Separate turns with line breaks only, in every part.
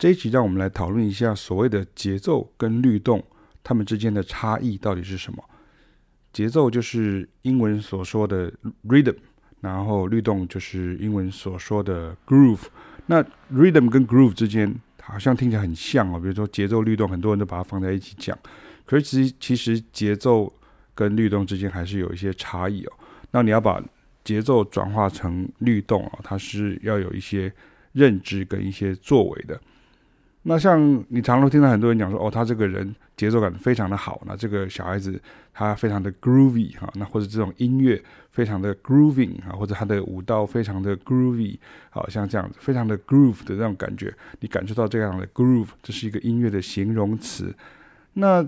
这一集让我们来讨论一下所谓的节奏跟律动，它们之间的差异到底是什么？节奏就是英文所说的 rhythm，然后律动就是英文所说的 groove。那 rhythm 跟 groove 之间好像听起来很像哦，比如说节奏律动，很多人都把它放在一起讲。可是其实其实节奏跟律动之间还是有一些差异哦。那你要把节奏转化成律动啊，它是要有一些认知跟一些作为的。那像你常常听到很多人讲说，哦，他这个人节奏感非常的好，那这个小孩子他非常的 groovy 哈，那或者这种音乐非常的 grooving 啊，或者他的舞蹈非常的 groovy，好像这样子非常的 groove 的那种感觉，你感受到这样的 groove，这是一个音乐的形容词。那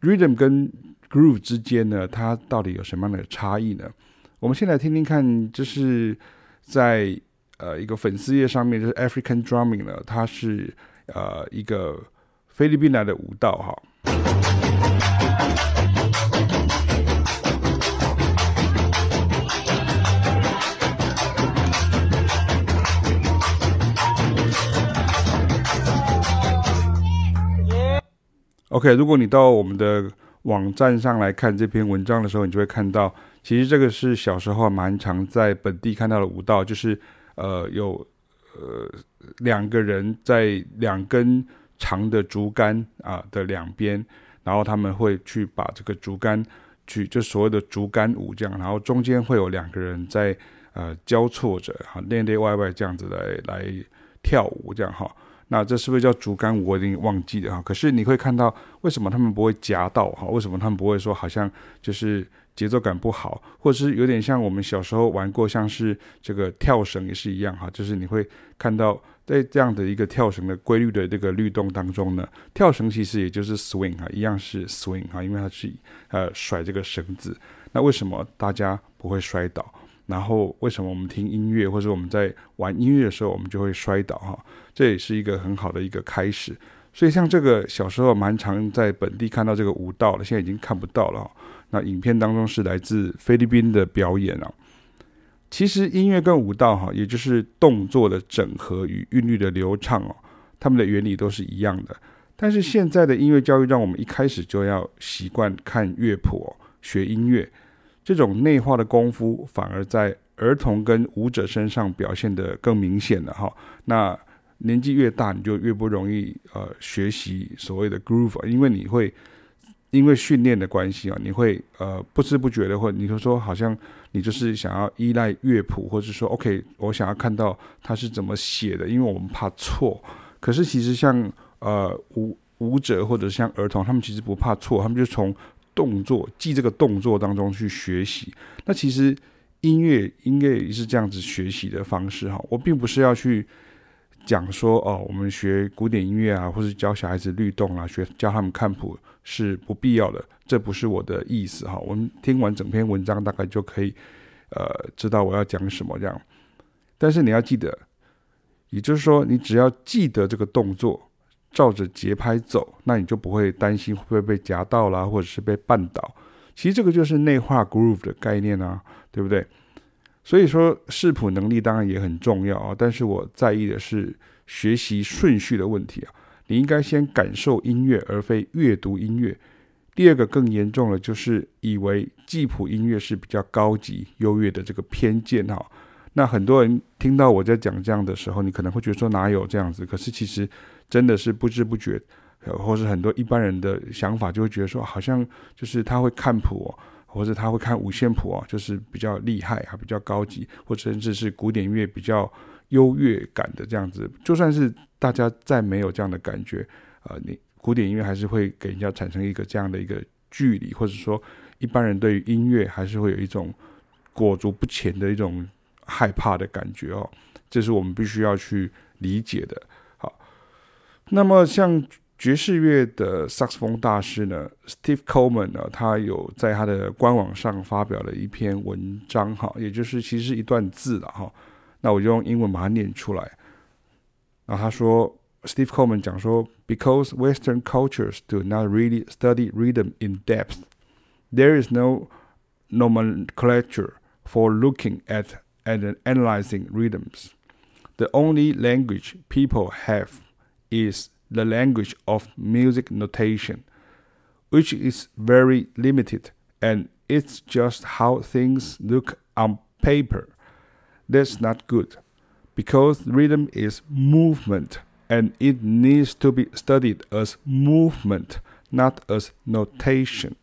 rhythm 跟 groove 之间呢，它到底有什么样的差异呢？我们先来听听看，就是在呃一个粉丝页上面，就是 African Drumming 呢，它是。呃，一个菲律宾来的舞蹈哈。OK，如果你到我们的网站上来看这篇文章的时候，你就会看到，其实这个是小时候蛮常在本地看到的舞蹈，就是呃有。呃，两个人在两根长的竹竿啊的两边，然后他们会去把这个竹竿去，就所谓的竹竿舞这样，然后中间会有两个人在呃交错着哈，内内外外这样子来来跳舞这样哈。那这是不是叫竹竿舞？我已经忘记了哈。可是你会看到，为什么他们不会夹到哈？为什么他们不会说好像就是？节奏感不好，或者是有点像我们小时候玩过，像是这个跳绳也是一样哈，就是你会看到在这样的一个跳绳的规律的这个律动当中呢，跳绳其实也就是 swing 哈，一样是 swing 哈，因为它是呃甩这个绳子。那为什么大家不会摔倒？然后为什么我们听音乐或者我们在玩音乐的时候我们就会摔倒哈？这也是一个很好的一个开始。所以像这个小时候蛮常在本地看到这个舞蹈了，现在已经看不到了。那影片当中是来自菲律宾的表演啊。其实音乐跟舞蹈哈，也就是动作的整合与韵律的流畅哦，它们的原理都是一样的。但是现在的音乐教育让我们一开始就要习惯看乐谱、学音乐，这种内化的功夫反而在儿童跟舞者身上表现得更明显了哈。那年纪越大，你就越不容易呃学习所谓的 groove，因为你会。因为训练的关系啊，你会呃不知不觉的，或你就说好像你就是想要依赖乐谱，或者说 OK，我想要看到他是怎么写的，因为我们怕错。可是其实像呃舞舞者或者像儿童，他们其实不怕错，他们就从动作记这个动作当中去学习。那其实音乐音乐也是这样子学习的方式哈。我并不是要去。讲说哦，我们学古典音乐啊，或是教小孩子律动啊，学教他们看谱是不必要的，这不是我的意思哈。我们听完整篇文章，大概就可以呃知道我要讲什么这样。但是你要记得，也就是说，你只要记得这个动作，照着节拍走，那你就不会担心会不会被夹到啦，或者是被绊倒。其实这个就是内化 groove 的概念啊，对不对？所以说视谱能力当然也很重要啊，但是我在意的是学习顺序的问题啊。你应该先感受音乐，而非阅读音乐。第二个更严重的就是以为记谱音乐是比较高级优越的这个偏见哈。那很多人听到我在讲这样的时候，你可能会觉得说哪有这样子？可是其实真的是不知不觉，或是很多一般人的想法就会觉得说，好像就是他会看谱。或者他会看五线谱啊，就是比较厉害啊，比较高级，或者甚至是古典音乐比较优越感的这样子。就算是大家再没有这样的感觉，呃，你古典音乐还是会给人家产生一个这样的一个距离，或者说一般人对于音乐还是会有一种裹足不前的一种害怕的感觉哦。这是我们必须要去理解的。好，那么像。爵士乐的萨克斯风大师呢，Steve Coleman 呢，他有在他的官网上发表了一篇文章哈，也就是其实是一段字了哈。那我就用英文把它念出来。然后他说，Steve Coleman 讲说，Because Western cultures do not really study rhythm in depth, there is no nomenclature for looking at and analyzing rhythms. The only language people have is the language of music notation, which is very limited, and it's just how things look on paper. That's not good, because rhythm is movement, and it needs to be studied as movement, not as notation.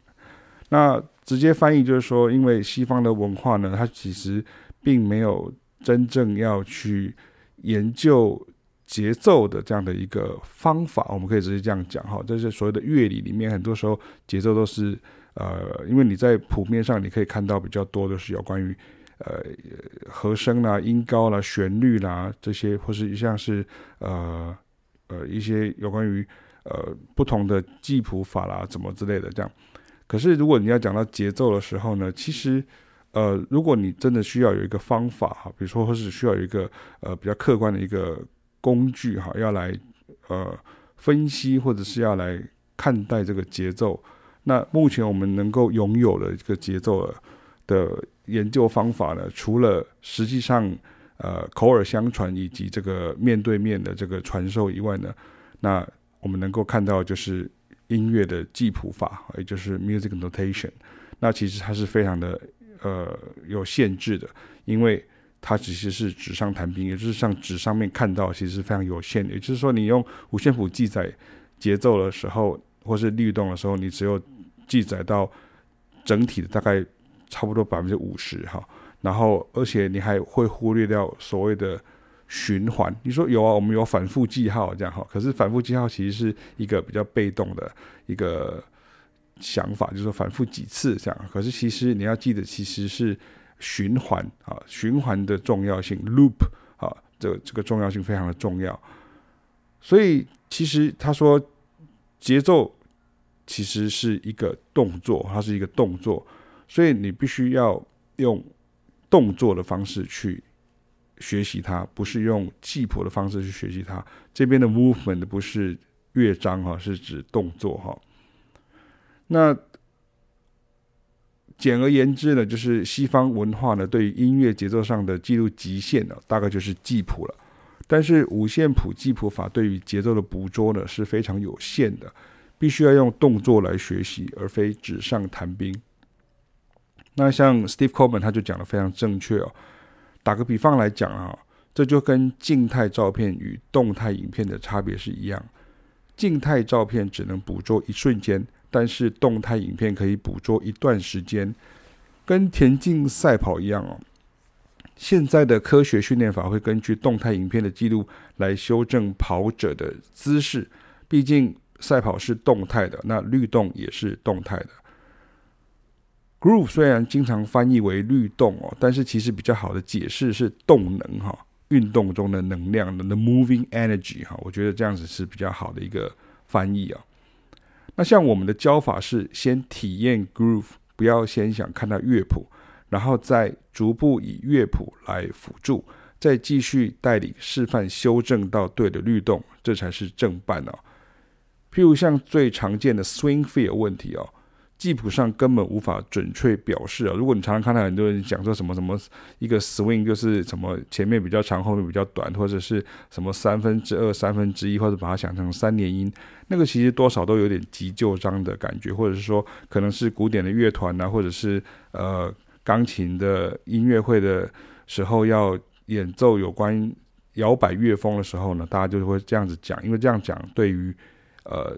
那直接翻译就是说，因为西方的文化呢，它其实并没有真正要去研究 节奏的这样的一个方法，我们可以直接这样讲哈。这是所谓的乐理里面，很多时候节奏都是呃，因为你在谱面上你可以看到比较多的是有关于呃和声啦、音高啦、旋律啦这些，或是像是呃呃一些有关于呃不同的记谱法啦、怎么之类的这样。可是如果你要讲到节奏的时候呢，其实。呃，如果你真的需要有一个方法哈，比如说或是需要有一个呃比较客观的一个工具哈，要来呃分析或者是要来看待这个节奏，那目前我们能够拥有的一个节奏的研究方法呢，除了实际上呃口耳相传以及这个面对面的这个传授以外呢，那我们能够看到就是音乐的记谱法，也就是 music notation，那其实它是非常的。呃，有限制的，因为它其实是纸上谈兵，也就是像纸上面看到，其实是非常有限的。也就是说，你用五线谱记载节奏的时候，或是律动的时候，你只有记载到整体的大概差不多百分之五十哈。然后，而且你还会忽略掉所谓的循环。你说有啊，我们有反复记号这样哈，可是反复记号其实是一个比较被动的一个。想法就是说反复几次这样，可是其实你要记得，其实是循环啊，循环的重要性，loop 啊，这这个重要性非常的重要。所以其实他说节奏其实是一个动作，它是一个动作，所以你必须要用动作的方式去学习它，不是用记谱的方式去学习它。这边的 movement 不是乐章哈，是指动作哈。那简而言之呢，就是西方文化呢，对于音乐节奏上的记录极限呢，大概就是记谱了。但是五线谱记谱法对于节奏的捕捉呢，是非常有限的，必须要用动作来学习，而非纸上谈兵。那像 Steve Coleman 他就讲得非常正确哦。打个比方来讲啊，这就跟静态照片与动态影片的差别是一样，静态照片只能捕捉一瞬间。但是动态影片可以捕捉一段时间，跟田径赛跑一样哦。现在的科学训练法会根据动态影片的记录来修正跑者的姿势，毕竟赛跑是动态的，那律动也是动态的。Groove 虽然经常翻译为律动哦，但是其实比较好的解释是动能哈，运动中的能量的 the moving energy 哈，我觉得这样子是比较好的一个翻译啊。那像我们的教法是先体验 groove，不要先想看到乐谱，然后再逐步以乐谱来辅助，再继续带领示范修正到对的律动，这才是正办哦。譬如像最常见的 swing feel 问题哦。记谱上根本无法准确表示啊！如果你常常看到很多人讲说什么什么一个 swing 就是什么前面比较长，后面比较短，或者是什么三分之二、三分之一，或者把它想成三连音，那个其实多少都有点急就章的感觉，或者是说可能是古典的乐团呐，或者是呃钢琴的音乐会的时候要演奏有关摇摆乐风的时候呢，大家就会这样子讲，因为这样讲对于呃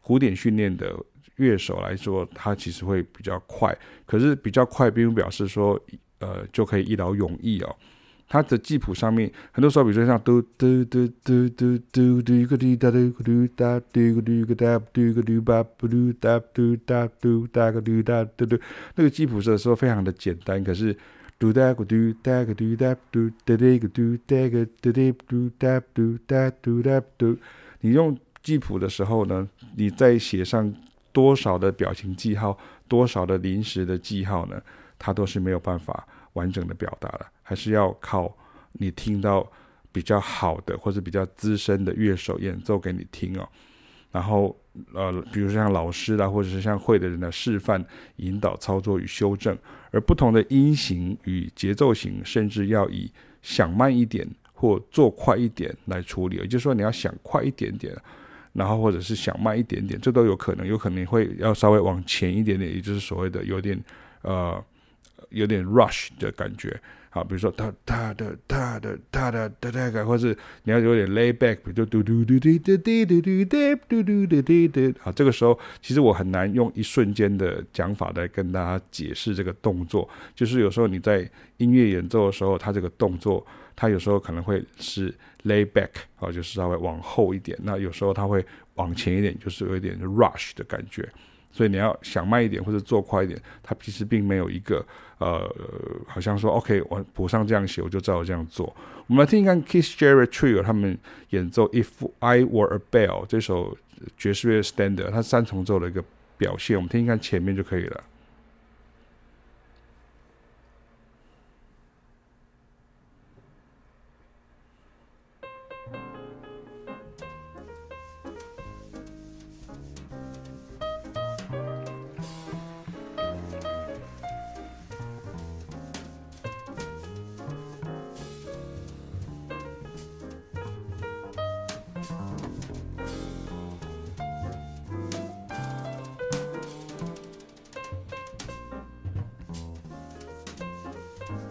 古典训练的。乐手来说，他其实会比较快，可是比较快并不表示说，呃，就可以一劳永逸哦。他的记谱上面，很多时候，比如说像嘟嘟嘟嘟嘟嘟嘟个滴哒嘟个嘟哒嘟个嘟个哒嘟个嘟吧不嘟哒嘟哒嘟哒个嘟哒嘟嘟，那个记谱的时候非常的简单，可是嘟哒个嘟哒个嘟哒嘟哒哒个嘟哒个哒哒嘟哒嘟哒嘟哒嘟，你用记谱的时候呢，你再写上。多少的表情记号，多少的临时的记号呢？它都是没有办法完整的表达的，还是要靠你听到比较好的或者比较资深的乐手演奏给你听哦。然后呃，比如说像老师啦，或者是像会的人的示范、引导、操作与修正，而不同的音型与节奏型，甚至要以响慢一点或做快一点来处理，也就是说你要想快一点点，然后或者是想慢一点点，这都有可能，有可能会要稍微往前一点点，也就是所谓的有点呃有点 rush 的感觉。好，比如说哒哒的哒的哒的哒哒，或是你要有点 lay back，比如说嘟嘟嘟嘟嘟嘟嘟嘟嘟嘟嘟嘟嘟。好，这个时候其实我很难用一瞬间的讲法来跟大家解释这个动作。就是有时候你在音乐演奏的时候，它这个动作，它有时候可能会是 lay back，啊，就是稍微往后一点。那有时候它会往前一点，就是有一点 rush 的感觉。所以你要想慢一点或者做快一点，它其实并没有一个呃，好像说 OK，我谱上这样写，我就照这样做。我们来听一看 Keith Jarrett Trio 他们演奏 If I Were a Bell 这首爵士乐 Standard，它三重奏的一个表现，我们听一看前面就可以了。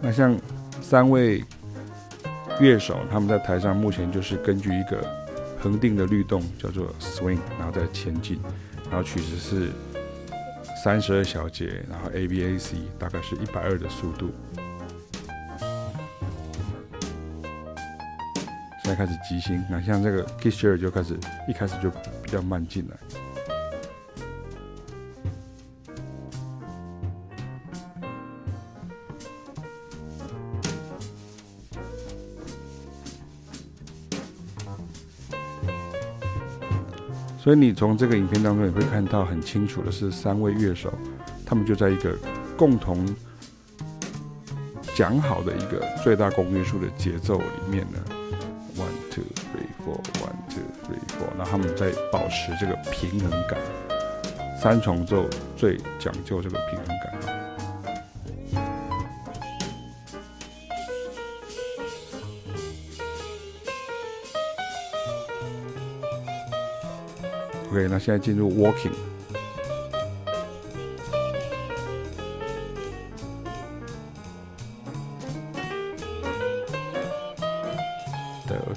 那像三位乐手，他们在台上目前就是根据一个恒定的律动，叫做 swing，然后再前进，然后曲子是三十二小节，然后 A B A C 大概是一百二的速度。现在开始即兴，那像这个 Keith Jarrett 就开始一开始就比较慢进来。所以你从这个影片当中也会看到很清楚的是，三位乐手，他们就在一个共同讲好的一个最大公约数的节奏里面呢，one two three four，one two three four，那他们在保持这个平衡感，三重奏最讲究这个平衡感。那现在进入 Walking。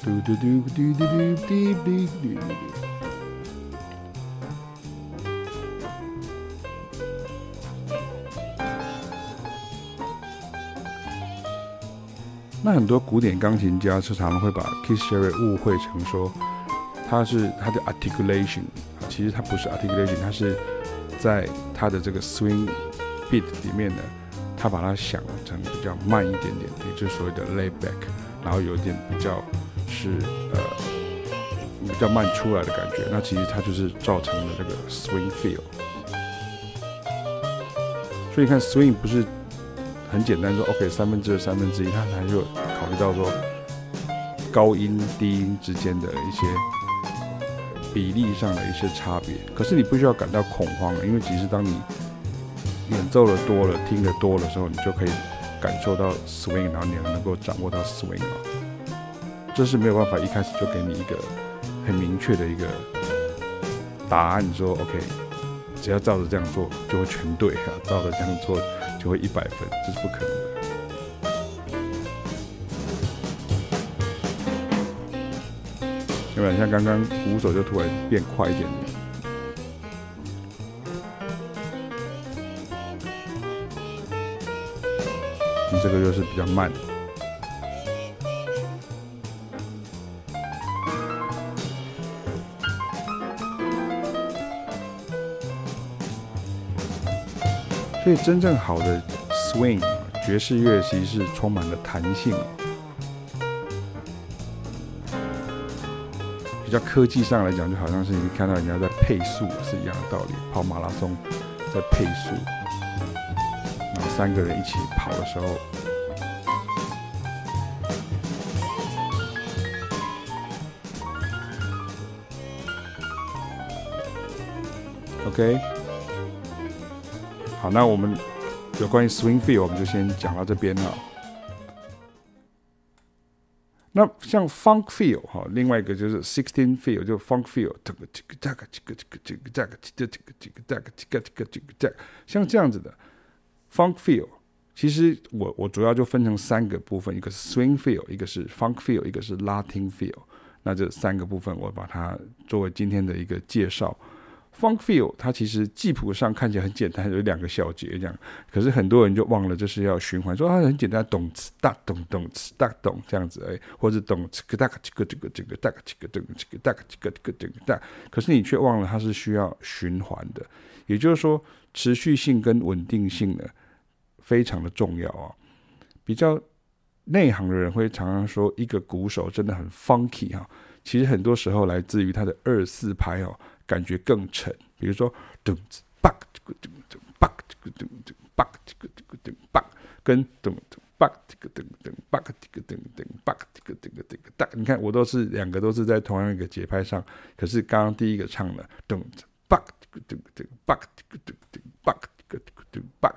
嘟嘟嘟嘟嘟嘟嘟嘟嘟嘟。那很多古典钢琴家时常会把 Keith Jarrett 误会成说。它是它的 articulation，其实它不是 articulation，它是在它的这个 swing beat 里面呢，它把它想成比较慢一点点，也就是所谓的 lay back，然后有一点比较是呃比较慢出来的感觉，那其实它就是造成了这个 swing feel。所以你看 swing 不是很简单说 OK 三分之二三分之一，它还是考虑到说高音低音之间的一些。比例上的一些差别，可是你不需要感到恐慌，因为其实当你演奏的多了、听的多的时候，你就可以感受到 swing，然后你能够掌握到 swing 啊。这是没有办法一开始就给你一个很明确的一个答案，说 OK，只要照着这样做就会全对啊，照着这样做就会一百分，这是不可能的。有点像刚刚鼓手就突然变快一点点，你这个就是比较慢，所以真正好的 swing 爵士乐其实是充满了弹性。比较科技上来讲，就好像是你看到人家在配速是一样的道理，跑马拉松在配速，然后三个人一起跑的时候，OK，好，那我们有关于 swing feel，我们就先讲到这边了。那像 funk feel 哈，另外一个就是 sixteen feel，就 funk feel，这个这个这个这个这个这个这个这个这个这个这个这个这个像这样子的 funk feel，其实我我主要就分成三个部分，一个是 swing feel，一个是 funk feel，一个是 Latin feel。那这三个部分我把它作为今天的一个介绍。Funk feel 它其实记谱上看起来很简单，有两个小节这样，可是很多人就忘了这是要循环，说它很简单，咚哧哒咚咚哧哒咚这样子哎，或者咚哧个哒个这个这个这个哒个这个这个哒个这个这个这个哒，可是你却忘了它是需要循环的，也就是说持续性跟稳定性呢非常的重要啊。比较内行的人会常常说，一个鼓手真的很 funky 哈，其实很多时候来自于他的二四拍哦。感觉更沉，比如说噔噔叭这个噔噔叭这个噔噔叭这个这个噔叭，跟噔噔叭这个噔噔叭这个噔噔叭这个这个这个哒，你看我都是两个都是在同样一个节拍上，可是刚刚第一个唱的噔噔叭这个噔噔叭这个噔噔叭这个这个噔叭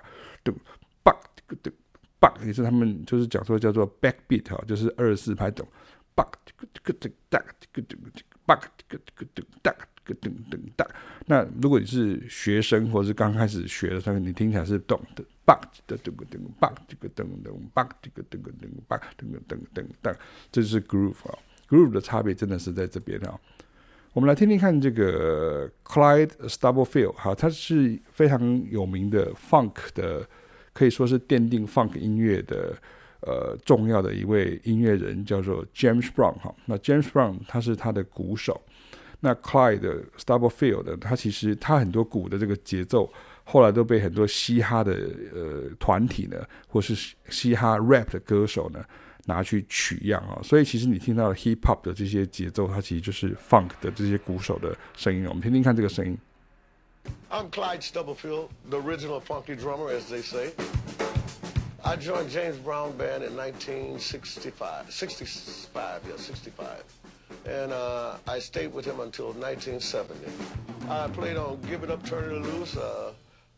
噔叭这个噔叭，也是他们就是讲说叫做 backbeat 哈，就是二四拍咚叭这个这个噔哒这个这个这个叭这个这个噔哒。个噔噔哒，那如果你是学生或者是刚开始学的时候，你听起来是咚的，棒的噔个噔棒，这个噔噔棒，这个噔个噔棒，噔个噔噔噔，这就是 groove 啊，groove 的差别真的是在这边啊。我们来听听看这个 Clyde Stubblefield，哈，他是非常有名的 funk 的，可以说是奠定 funk 音乐的呃重要的一位音乐人，叫做 James Brown 哈。那 James Brown 他是他的鼓手。那 Clyde Stubblefield 他其实他很多鼓的这个节奏，后来都被很多嘻哈的呃团体呢，或是嘻哈 rap 的歌手呢拿去取样啊、哦。所以其实你听到 hip hop 的这些节奏，它其实就是 funk 的这些鼓手的声音。我们听听看这个声音。
I'm Clyde Stubblefield, the original funky drummer, as they say. I joined James Brown Band in 1965, 65, yeah, 65. and uh, I stayed with him until 1970. I played on Give It Up, Turn It Loose, uh,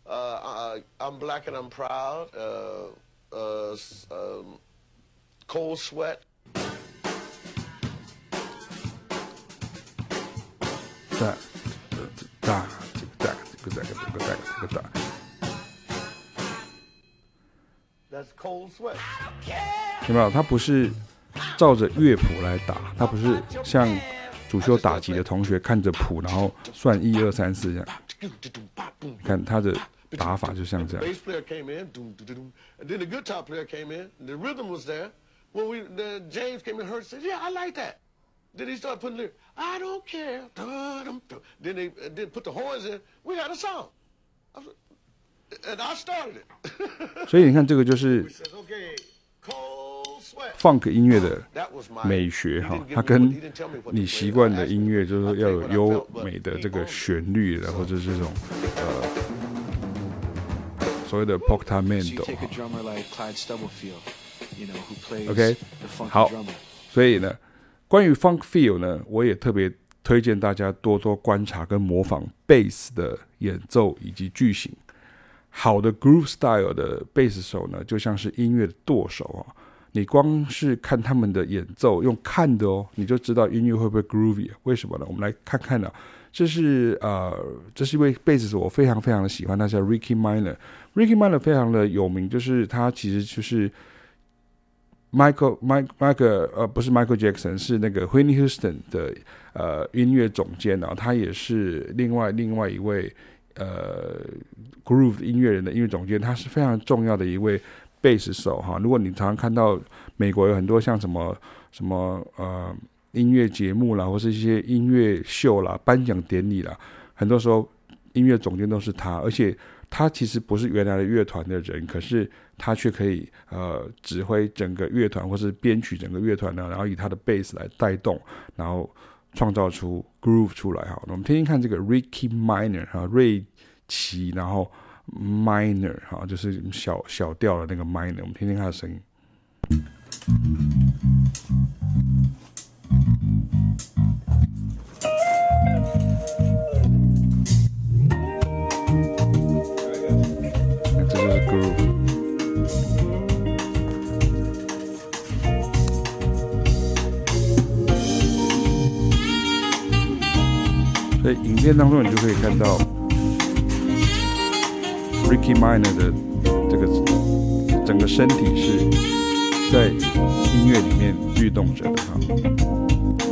uh, I'm Black and I'm Proud, uh, uh, um, Cold Sweat.
哒哒哒这个哒这个哒这个哒这个哒。
That's Cold Sweat。
有没有？它不是。 照着乐谱来打他不是像主修打击的同学看着谱然后算一二三四这样看他的打法就像这样
Then he started putting lyrics. i don't care put the horns in we a song and i started it
所以你看这个就是 okay call Funk 音乐的美学哈，它跟你习惯的音乐就是说要有优美的这个旋律，然后就是这种呃所谓的 portamento。OK，好，所以呢，关于 Funk Feel 呢，我也特别推荐大家多多观察跟模仿贝斯的演奏以及句型。好的 Groove Style 的贝斯手呢，就像是音乐的舵手啊。你光是看他们的演奏，用看的哦，你就知道音乐会不会 groovy？为什么呢？我们来看看呢、这是呃，这是一位贝斯手，我非常非常的喜欢，他叫 Ricky Miner。Ricky Miner 非常的有名，就是他其实就是 Michael Mike Michael 呃，不是 Michael Jackson，是那个 Whitney Houston 的呃音乐总监啊。他也是另外另外一位呃 groove 音乐人的音乐总监，他是非常重要的一位。贝斯手哈，如果你常常看到美国有很多像什么什么呃音乐节目啦，或是一些音乐秀啦、颁奖典礼啦，很多时候音乐总监都是他，而且他其实不是原来的乐团的人，可是他却可以呃指挥整个乐团，或是编曲整个乐团呢，然后以他的贝斯来带动，然后创造出 groove 出来哈。我们听听看这个 Ricky Miner 哈，瑞奇，然后。minor 哈，就是小小调的那个 minor，我们听听它的声音。这就是 group。所以影片当中你就可以看到。Ricky Minor 的这个整个身体是在音乐里面律动着的哈。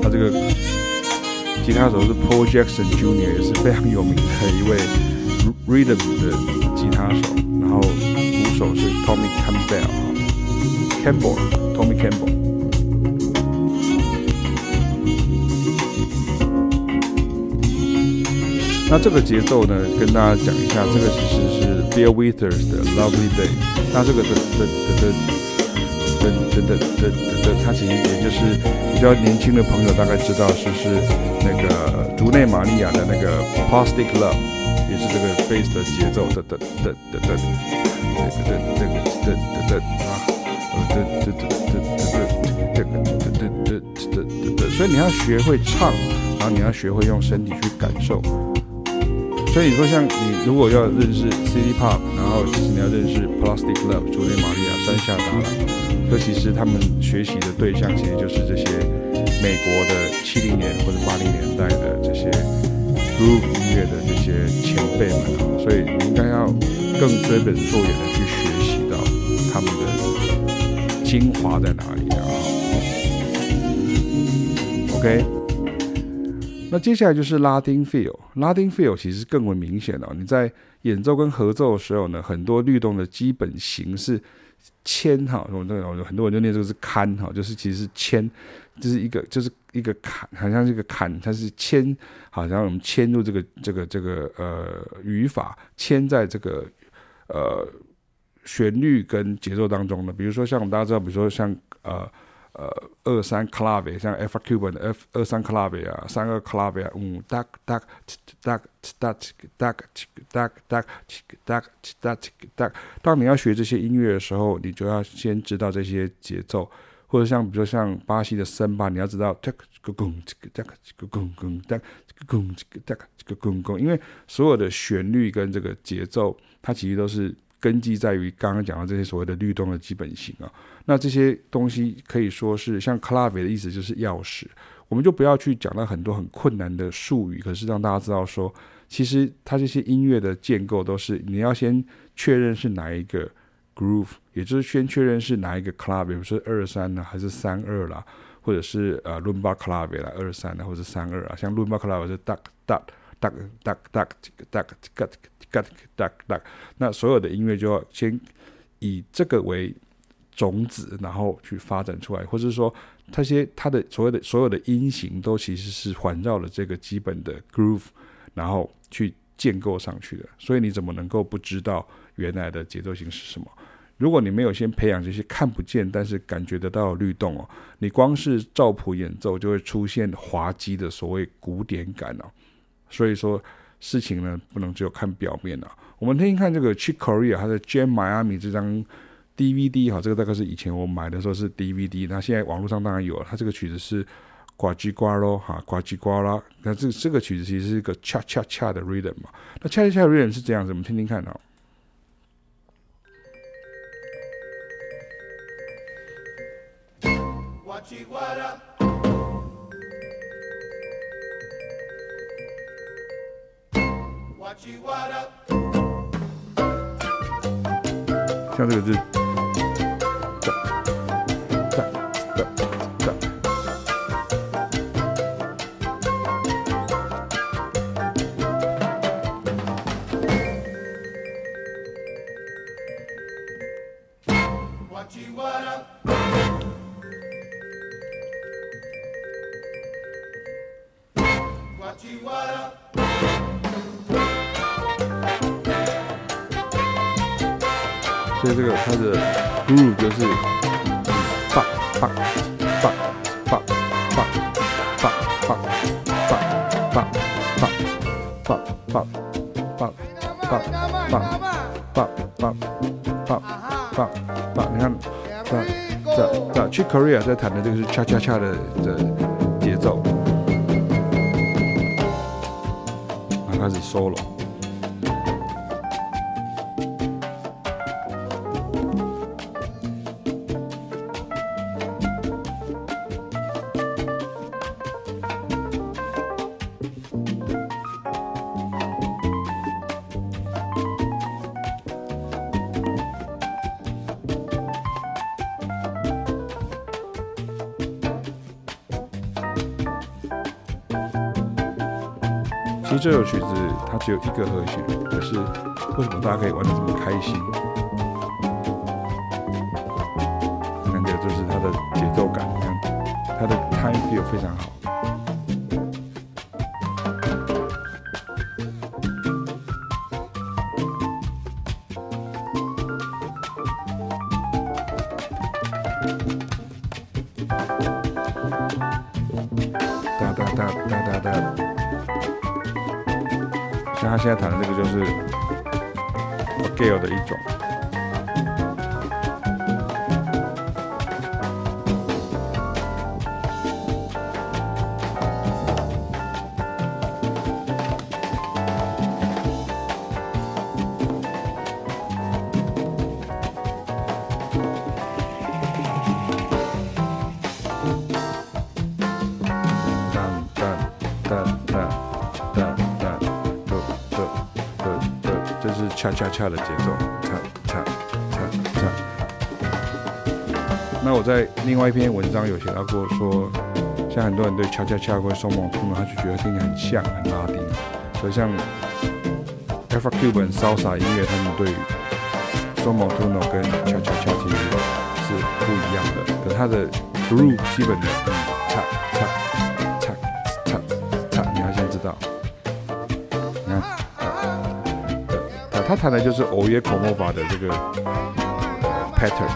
他这个吉他手是 Paul Jackson Jr.，也是非常有名的一位 Rhythm 的吉他手，然后鼓手是 Tommy Campbell 哈，Campbell，Tommy Campbell。那这个节奏呢，跟大家讲一下，这个其实是 Bill Withers 的 Lovely Day。那这个的的的的的的的的的，它其实也就是比较年轻的朋友大概知道，是是那个竹内玛利亚的那个 Plastic Love，也是这个 bass 的节奏的的的的的，这个的这个的的的啊，的的的的的这个的的的的的的，所以你要学会唱，然后你要学会用身体去感受。所以你说，像你如果要认识 City Pop，然后其实你要认识 Plastic Love、竹内玛利亚、山下达郎，这其实他们学习的对象其实就是这些美国的七零年或者八零年代的这些 Groove 音乐的这些前辈们。所以你应该要更追本溯源的去学习到他们的精华在哪里啊？OK。那接下来就是拉丁 feel，拉丁 feel 其实更为明显哦。你在演奏跟合奏的时候呢，很多律动的基本形式牵哈，我这个很多人就念这个是看哈，就是其实是牵，就是一个就是一个坎，好像这个坎，它是牵，好像我们牵入这个这个这个呃语法，牵在这个呃旋律跟节奏当中的。比如说像我们大家知道，比如说像呃。呃，二三 clave 像 Afro Cuban 的 F 二三 clave 啊，三二 clave 啊，嗯，duck duck duck duck duck duck duck duck duck duck duck 当你要学这些音乐的时候，你就要先知道这些节奏，或者像比如说像巴西的森巴，你要知道 duck go go duck go go go duck go go go duck go go go，因为所有的旋律跟这个节奏，它其实都是根基在于刚刚讲的这些所谓的律动的基本型啊。那这些东西可以说是像 clave 的意思就是钥匙，我们就不要去讲到很多很困难的术语，可是让大家知道说，其实它这些音乐的建构都是你要先确认是哪一个 groove，也就是先确认是哪一个 clave，比如说二三呢，还是三二啦，或者是呃 rumba clave 啦，二三呢，或者三二啊，像 rumba clave 是 duck duck duck duck duck duck duck duck duck duck，那所有的音乐就要先以这个为种子，然后去发展出来，或者是说，它些它的所谓的所有的音型都其实是环绕了这个基本的 groove，然后去建构上去的。所以你怎么能够不知道原来的节奏型是什么？如果你没有先培养这些看不见但是感觉得到的律动哦，你光是照谱演奏就会出现滑稽的所谓古典感哦。所以说。事情呢，不能只有看表面啊。我们听听看这个 Chick Corea 他的 Jam Miami 这张 DVD 哈，这个大概是以前我买的时候是 DVD，那现在网络上当然有了。它这个曲子是呱唧呱咯哈，呱唧呱啦。那这这个曲子其实是一个恰恰恰的 rhythm 嘛。那恰恰恰的 rhythm 是这样子，我们听听看啊。像这个是。所以这个它的 groove 就是棒棒棒棒棒棒棒棒棒棒棒棒棒棒棒棒棒棒，你看，这这这，Chick Corea 在弹的这个是恰恰恰的的节奏，然后开始 solo。曲子它只有一个和弦，可是为什么大家可以玩得这么开心？感觉就是它的节奏感，你看它的 time feel 非常好。现在弹的这个就是 Gale 的一种。恰的节奏，恰恰恰恰。那我在另外一篇文章有写到过，说像很多人对恰恰恰或者双毛兔呢，他就觉得听起来很像很拉丁。所以像 Afro-Cuban Salsa 音乐，他们对双毛兔呢跟恰恰恰其实是不一样的。可它的 groove 基本的他弹的就是欧耶口莫法的这个 pattern。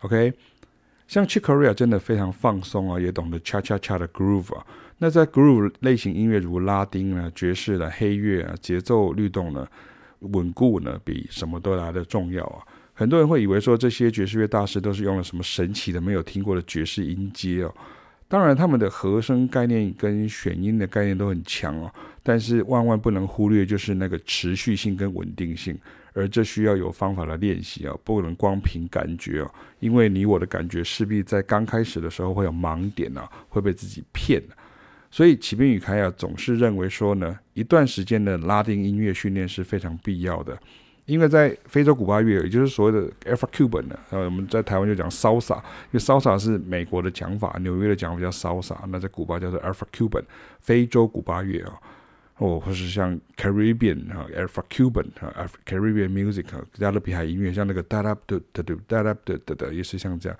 OK，像 Chick Corea 真的非常放松啊，也懂得 cha cha cha 的 groove 啊。那在 groove 类型音乐，如拉丁啊、爵士的黑乐啊，节奏律动呢，稳固呢，比什么都来的重要啊。很多人会以为说，这些爵士乐大师都是用了什么神奇的、没有听过的爵士音阶哦。当然，他们的和声概念跟选音的概念都很强哦，但是万万不能忽略就是那个持续性跟稳定性，而这需要有方法来练习啊，不能光凭感觉哦，因为你我的感觉势必在刚开始的时候会有盲点啊，会被自己骗。所以启斌与凯雅总是认为说呢，一段时间的拉丁音乐训练是非常必要的。因为在非洲古巴乐，也就是所谓的 Alpha Cuban 的，呃，我们在台湾就讲骚洒，因为骚洒是美国的讲法，纽约的讲比较骚洒，那在古巴叫做 Alpha Cuban，非洲古巴乐啊，或或是像 Caribbean 啊，Alpha Cuban 啊，Caribbean music 加勒比海音乐，像那个哒哒哒哒哒哒哒哒哒，也是像这样。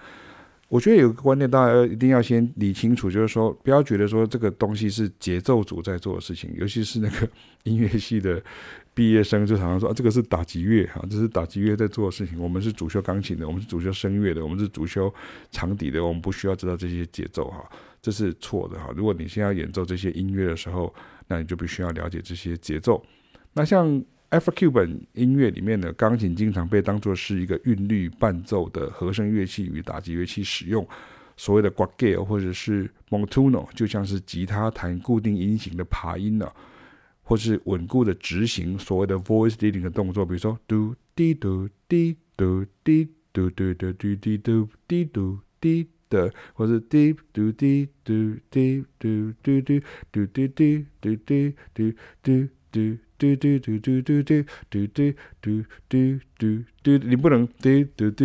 我觉得有个观念，大家一定要先理清楚，就是说，不要觉得说这个东西是节奏组在做的事情，尤其是那个音乐系的。毕业生就常常说啊，这个是打击乐哈，这是打击乐在做的事情。我们是主修钢琴的，我们是主修声乐的，我们是主修长笛的，我们不需要知道这些节奏哈，这是错的哈。如果你现在要演奏这些音乐的时候，那你就必须要了解这些节奏。那像 f r o c u b a n 音乐里面的钢琴，经常被当作是一个韵律伴奏的和声乐器与打击乐器使用。所谓的 g u a g e 或者是 Montuno，就像是吉他弹固定音型的爬音呢。或是稳固的执行所谓的 voice leading 的动作，比如说嘟滴嘟滴嘟滴嘟嘟嘟嘟滴嘟滴嘟滴的，或是滴嘟滴嘟滴嘟嘟嘟嘟滴滴嘟滴嘟嘟嘟嘟嘟嘟嘟嘟嘟嘟嘟嘟嘟嘟嘟，你不能嘟嘟嘟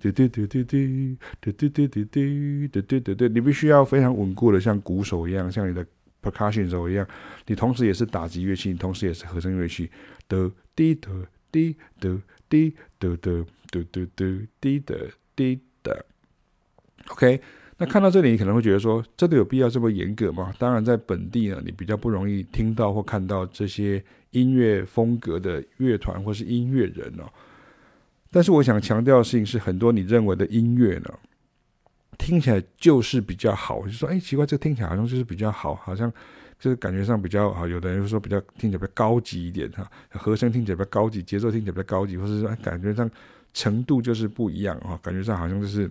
嘟嘟嘟嘟嘟嘟嘟嘟嘟嘟嘟嘟嘟，你必须要非常稳固的，像鼓手一样，像你的。percussion 手一样，你同时也是打击乐器，同时也是和声乐器。嘟滴嘟滴嘟滴嘟嘟嘟嘟嘟滴的滴的。OK，那看到这里，你可能会觉得说，真的有必要这么严格吗？当然，在本地呢，你比较不容易听到或看到这些音乐风格的乐团或是音乐人哦。但是我想强调的事情是，很多你认为的音乐呢。听起来就是比较好，就说哎，奇怪，这个听起来好像就是比较好，好像就是感觉上比较好。有的人就说比较听起来比较高级一点哈，和声听起来比较高级，节奏听起来比较高级，或者说感觉上程度就是不一样哈，感觉上好像就是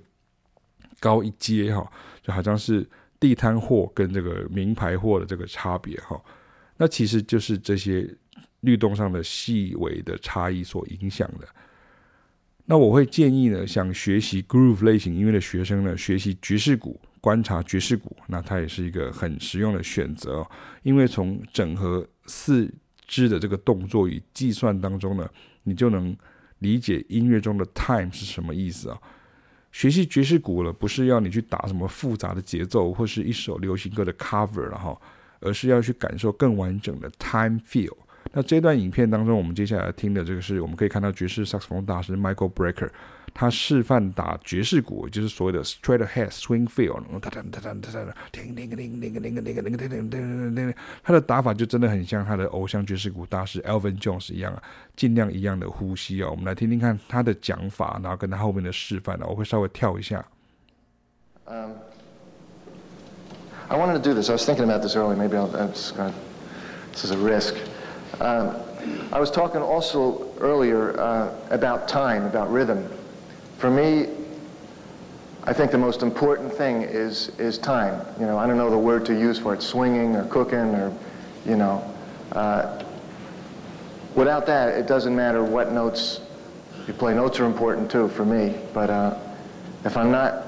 高一阶哈，就好像是地摊货跟这个名牌货的这个差别哈。那其实就是这些律动上的细微的差异所影响的。那我会建议呢，想学习 groove 类型音乐的学生呢，学习爵士鼓，观察爵士鼓，那它也是一个很实用的选择。因为从整合四肢的这个动作与计算当中呢，你就能理解音乐中的 time 是什么意思啊。学习爵士鼓了，不是要你去打什么复杂的节奏，或是一首流行歌的 cover 了哈，而是要去感受更完整的 time feel。那这段影片当中，我们接下来听的这个是我们可以看到爵士萨克斯风大师 Michael Brecker，他示范打爵士鼓，就是所谓的 straight ahead swing feel，他的打法就真的很像他的偶像爵士鼓大师 Elvin Jones 一样啊，尽量一样的呼吸啊。我们来听听看他的讲法，然后跟他后面的示范呢，我会稍微跳一下。
Um, I wanted to do this. I was thinking about this earlier. Maybe I'll, I'm just gonna, this is a risk. Um, I was talking also earlier uh, about time, about rhythm. For me, I think the most important thing is, is time. You know, I don't know the word to use for it, swinging or cooking or, you know. Uh, without that, it doesn't matter what notes you play. Notes are important too for me, but uh, if I'm not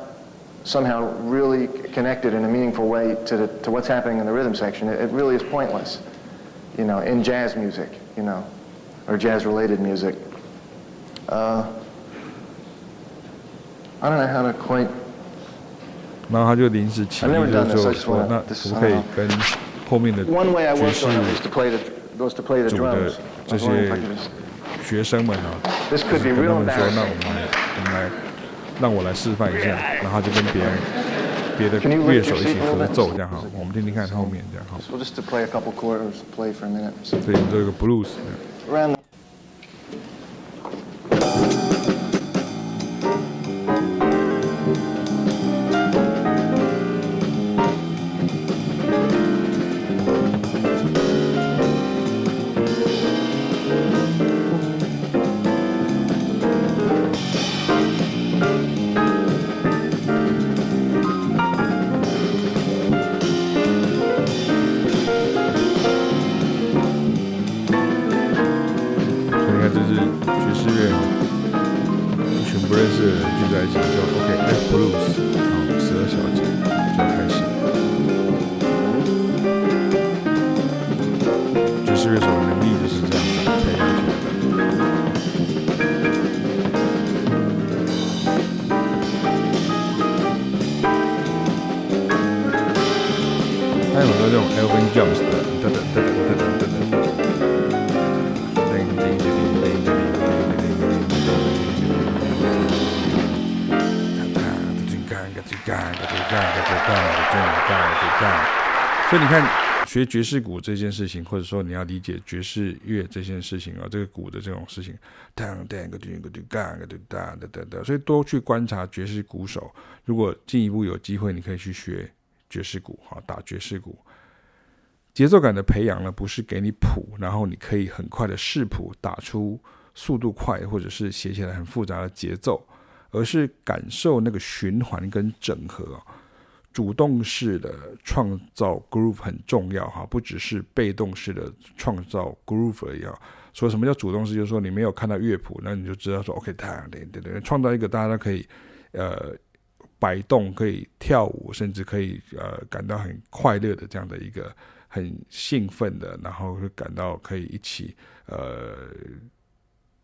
somehow really connected in a meaningful way to, the, to what's happening in the rhythm section, it, it really is pointless you know, in jazz music, you know, or jazz-related music. Uh, I don't know how to quite.
然后他就临时起意就就说：“那可不可以跟后面的爵士组的这些学生们啊，就是跟他们说，那我们来，我们来，让我来示范一下。然后就跟别人。”别的乐手一起合奏，这样好，我们听听看后面这样好。所以这个 blues。失约，一群不认识的人聚在一起，叫 OK F Blues。所以你看，学爵士鼓这件事情，或者说你要理解爵士乐这件事情啊，这个鼓的这种事情，当当个咚个咚当个咚当的等等，所以多去观察爵士鼓手。如果进一步有机会，你可以去学爵士鼓，哈，打爵士鼓。节奏感的培养呢，不是给你谱，然后你可以很快的视谱打出速度快，或者是写起来很复杂的节奏，而是感受那个循环跟整合。主动式的创造 groove 很重要哈，不只是被动式的创造 groove 而已啊。所以什么叫主动式？就是说你没有看到乐谱，那你就知道说 OK，对对对，创造一个大家都可以呃摆动、可以跳舞，甚至可以呃感到很快乐的这样的一个很兴奋的，然后会感到可以一起呃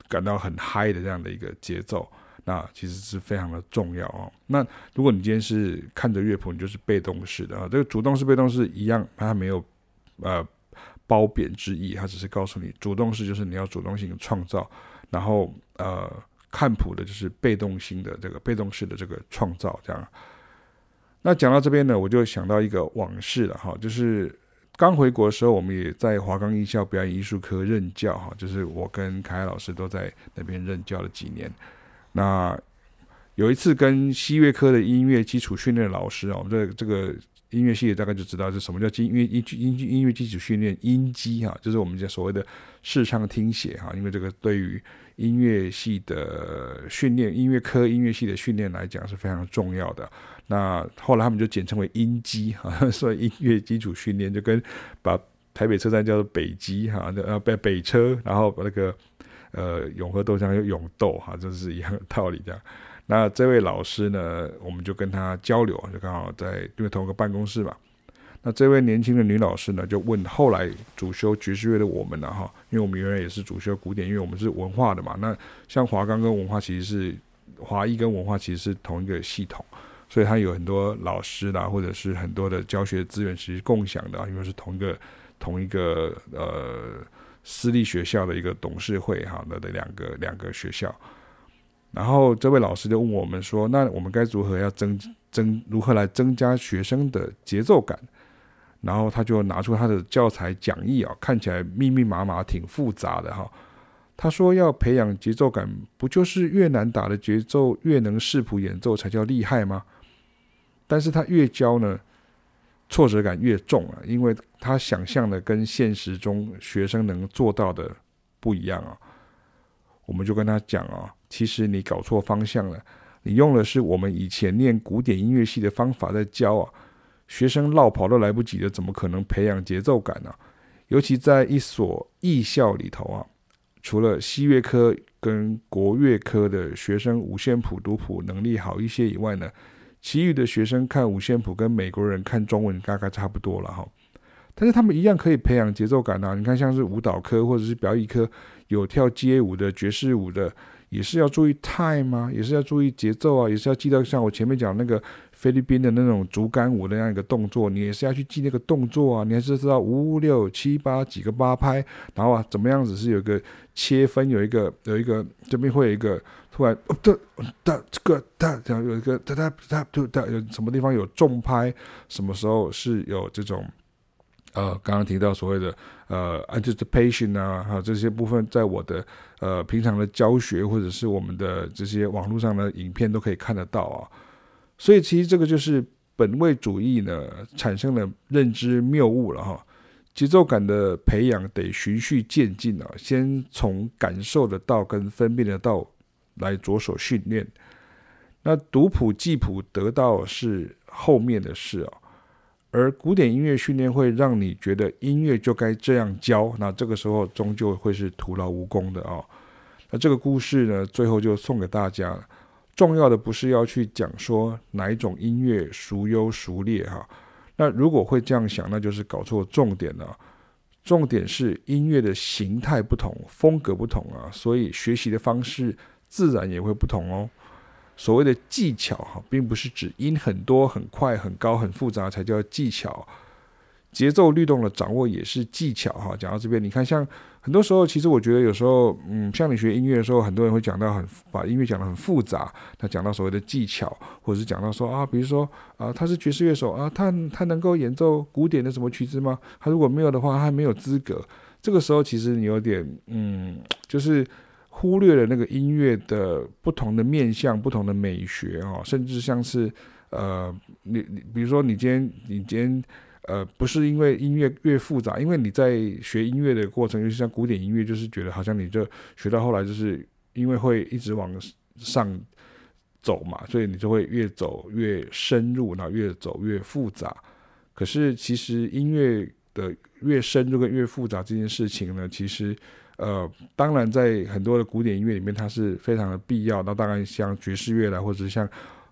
感到很嗨的这样的一个节奏。那其实是非常的重要哦。那如果你今天是看着乐谱，你就是被动式的啊。这个主动式、被动式一样，它没有呃褒贬之意，它只是告诉你，主动式就是你要主动性的创造，然后呃看谱的就是被动性的这个被动式的这个创造这样。那讲到这边呢，我就想到一个往事了哈，就是刚回国的时候，我们也在华冈艺校表演艺术科任教哈，就是我跟凯凯老师都在那边任教了几年。那有一次跟西乐科的音乐基础训练老师啊，我们这这个音乐系的大概就知道是什么叫音乐音音音乐基础训练音基哈，就是我们讲所谓的视唱听写哈，因为这个对于音乐系的训练，音乐科音乐系的训练来讲是非常重要的。那后来他们就简称为音基哈，所以音乐基础训练就跟把台北车站叫做北基哈，呃北北车，然后把那个。呃，永和豆浆有永豆哈，这是一样的道理这样。那这位老师呢，我们就跟他交流，就刚好在因为同一个办公室嘛。那这位年轻的女老师呢，就问后来主修爵士乐的我们了哈，因为我们原来也是主修古典，因为我们是文化的嘛。那像华冈跟文化其实是华裔跟文化其实是同一个系统，所以他有很多老师啦，或者是很多的教学资源其实共享的，因为是同一个同一个呃私立学校的一个董事会哈的的两个两个学校。然后这位老师就问我们说：“那我们该如何要增增如何来增加学生的节奏感？”然后他就拿出他的教材讲义啊，看起来密密麻麻，挺复杂的哈。他说要培养节奏感，不就是越难打的节奏越能视谱演奏才叫厉害吗？但是他越教呢，挫折感越重啊，因为他想象的跟现实中学生能做到的不一样啊。我们就跟他讲啊，其实你搞错方向了，你用的是我们以前念古典音乐系的方法在教啊，学生落跑都来不及的，怎么可能培养节奏感呢？尤其在一所艺校里头啊，除了西乐科跟国乐科的学生五线谱读谱能力好一些以外呢，其余的学生看五线谱跟美国人看中文大概差不多了哈。但是他们一样可以培养节奏感啊！你看，像是舞蹈科或者是表演科，有跳街舞的、爵士舞的，也是要注意 time 啊，也是要注意节奏啊，也是要记得像我前面讲那个菲律宾的那种竹竿舞那样一个动作，你也是要去记那个动作啊，你还是知道五六七八几个八拍，然后啊怎么样子是有一个切分，有一个有一个这边会有一个突然哒哒这个哒这样有一个哒哒哒哒哒有什么地方有重拍，什么时候是有这种。呃，刚刚提到所谓的呃 anticipation 啊，哈，这些部分在我的呃平常的教学或者是我们的这些网络上的影片都可以看得到啊。所以其实这个就是本位主义呢产生了认知谬误了哈。节奏感的培养得循序渐进啊，先从感受得到跟分辨得到来着手训练。那读谱记谱得到是后面的事啊。而古典音乐训练会让你觉得音乐就该这样教，那这个时候终究会是徒劳无功的啊、哦。那这个故事呢，最后就送给大家了。重要的不是要去讲说哪一种音乐孰优孰劣哈。那如果会这样想，那就是搞错重点了。重点是音乐的形态不同，风格不同啊，所以学习的方式自然也会不同哦。所谓的技巧哈，并不是指音很多、很快、很高、很复杂才叫技巧，节奏律动的掌握也是技巧哈。讲到这边，你看，像很多时候，其实我觉得有时候，嗯，像你学音乐的时候，很多人会讲到很把音乐讲得很复杂，他讲到所谓的技巧，或者是讲到说啊，比如说啊，他是爵士乐手啊，他他能够演奏古典的什么曲子吗？他如果没有的话，他还没有资格。这个时候，其实你有点嗯，就是。忽略了那个音乐的不同的面向、不同的美学哦，甚至像是呃，你你比如说你今天你今天呃，不是因为音乐越复杂，因为你在学音乐的过程，尤其像古典音乐，就是觉得好像你这学到后来，就是因为会一直往上走嘛，所以你就会越走越深入，然后越走越复杂。可是其实音乐的越深入跟越复杂这件事情呢，其实。呃，当然，在很多的古典音乐里面，它是非常的必要。那当然，像爵士乐啦，或者像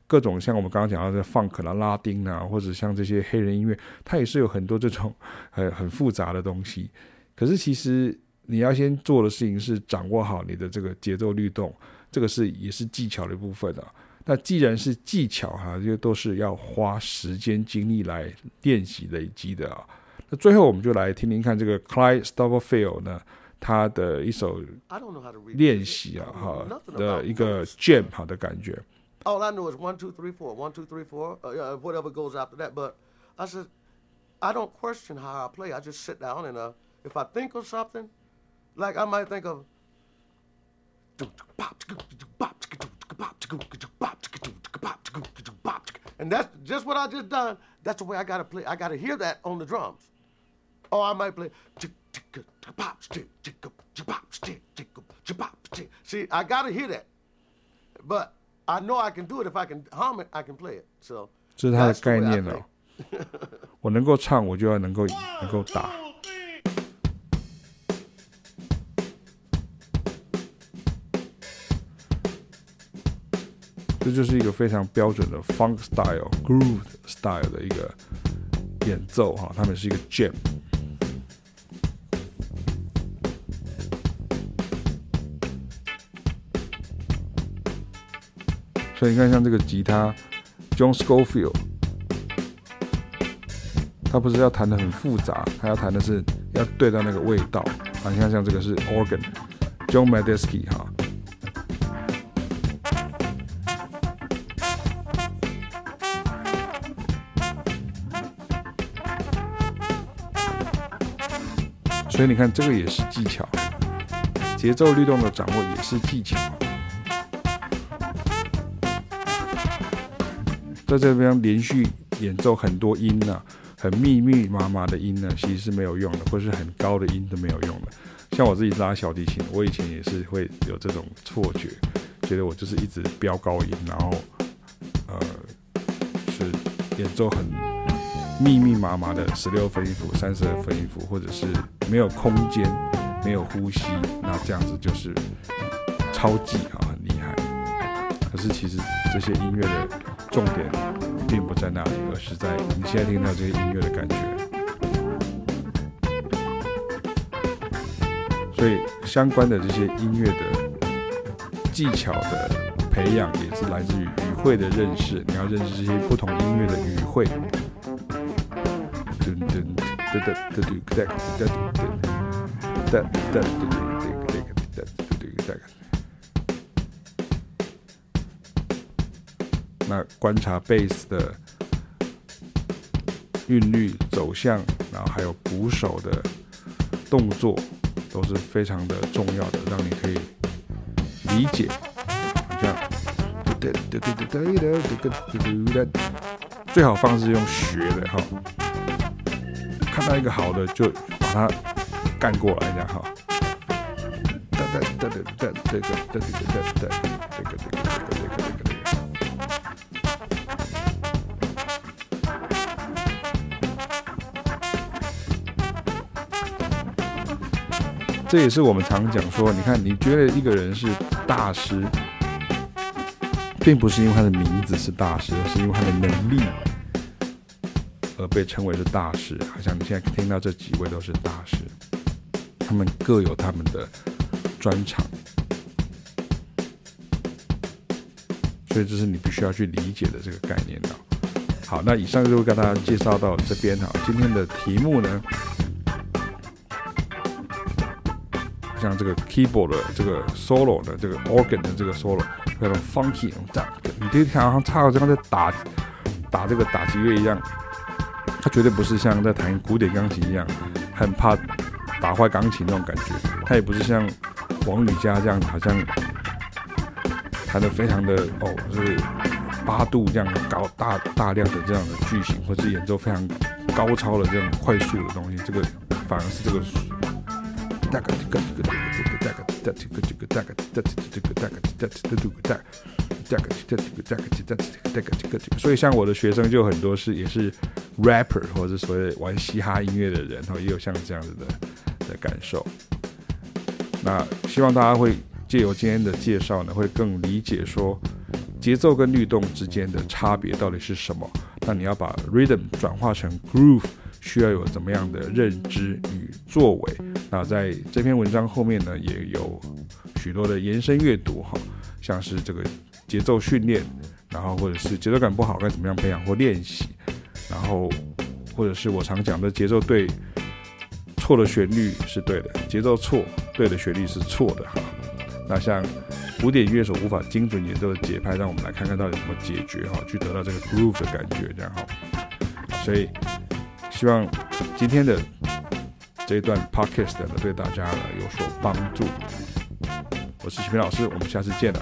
各种像我们刚刚讲到的放克啦、拉丁啊，或者像这些黑人音乐，它也是有很多这种很 很复杂的东西。可是，其实你要先做的事情是掌握好你的这个节奏律动，这个是也是技巧的一部分啊。那既然是技巧哈、啊，这些都是要花时间精力来练习累积的啊。那最后，我们就来听听看这个 Clyde Stubblefield 呢。他的一首练习啊，哈的一个 jam 好的感觉。
All I know is one two three four one two three four, uh, whatever goes after that. But I said I don't question how I play. I just sit down and uh, if I think of something, like I might think of. And that's just what I just done. That's the way I gotta play. I gotta hear that on the drums. Or I might play. See, I gotta hear that, but I know I can do it if I can hum it. I can play it. So
这是它的概念哦。我能够唱，我就要能够能够打。这就是一个非常标准的 funk style、groove style 的一个演奏哈，他们是一个 jam。 所以你看，像这个吉他，John Scofield，他不是要弹得很复杂，他要弹的是要对到那个味道。啊，你看像这个是 Organ，John Medeski 哈。所以你看，这个也是技巧，节奏律动的掌握也是技巧。在这边连续演奏很多音呢、很密密麻麻的音呢，其实是没有用的，或是很高的音都没有用的。像我自己拉小提琴，我以前也是会有这种错觉，觉得我就是一直飙高音，然后呃是演奏很密密麻麻的十六分音符、三十二分音符，或者是。没有空间，没有呼吸，那这样子就是超技啊，很厉害。可是其实这些音乐的重点并不在那里，而是在你现在听到这些音乐的感觉。所以相关的这些音乐的技巧的培养，也是来自于语汇的认识。你要认识这些不同音乐的语汇。对对对对对对对对对对那观察贝斯的韵律走向，然后还有鼓手的动作，都是非常的重要的，让你可以理解。这样，最好方式用学的哈。看到一个好的，就把它干过来，这样哈。哒哒哒哒哒哒哒哒哒哒哒哒哒哒哒这也是我们常讲说，你看，你觉得一个人是大师，并不是因为他的名字是大师，而是因为他的能力。而被称为是大师，好像你现在听到这几位都是大师，他们各有他们的专长，所以这是你必须要去理解的这个概念的。好，那以上就会跟大家介绍到这边哈。今天的题目呢，像这个 keyboard 的这个 solo 的这个 organ 的这个 solo，非常 funky，这样你就好像插好像在打打这个打击乐一样。它绝对不是像在弹古典钢琴一样，很怕打坏钢琴那种感觉。它也不是像王羽佳这样，好像弹得非常的哦，就是八度这样高大大量的这样的句型，或是演奏非常高超的这样快速的东西。这个反而是这个。所以像我的学生就很多是也是 rapper 或者所谓玩嘻哈音乐的人，哈，也有像这样子的的感受。那希望大家会借由今天的介绍呢，会更理解说节奏跟律动之间的差别到底是什么。那你要把 rhythm 转化成 groove，需要有怎么样的认知与作为？那在这篇文章后面呢，也有许多的延伸阅读，哈，像是这个。节奏训练，然后或者是节奏感不好该怎么样培养或练习，然后或者是我常讲的节奏对，错的旋律是对的，节奏错对的旋律是错的哈。那像古典乐手无法精准演奏的节拍，让我们来看看到底怎么解决哈，去得到这个 groove 的感觉这样哈。所以希望今天的这一段 podcast 呢对大家呢有所帮助。我是徐平老师，我们下次见了。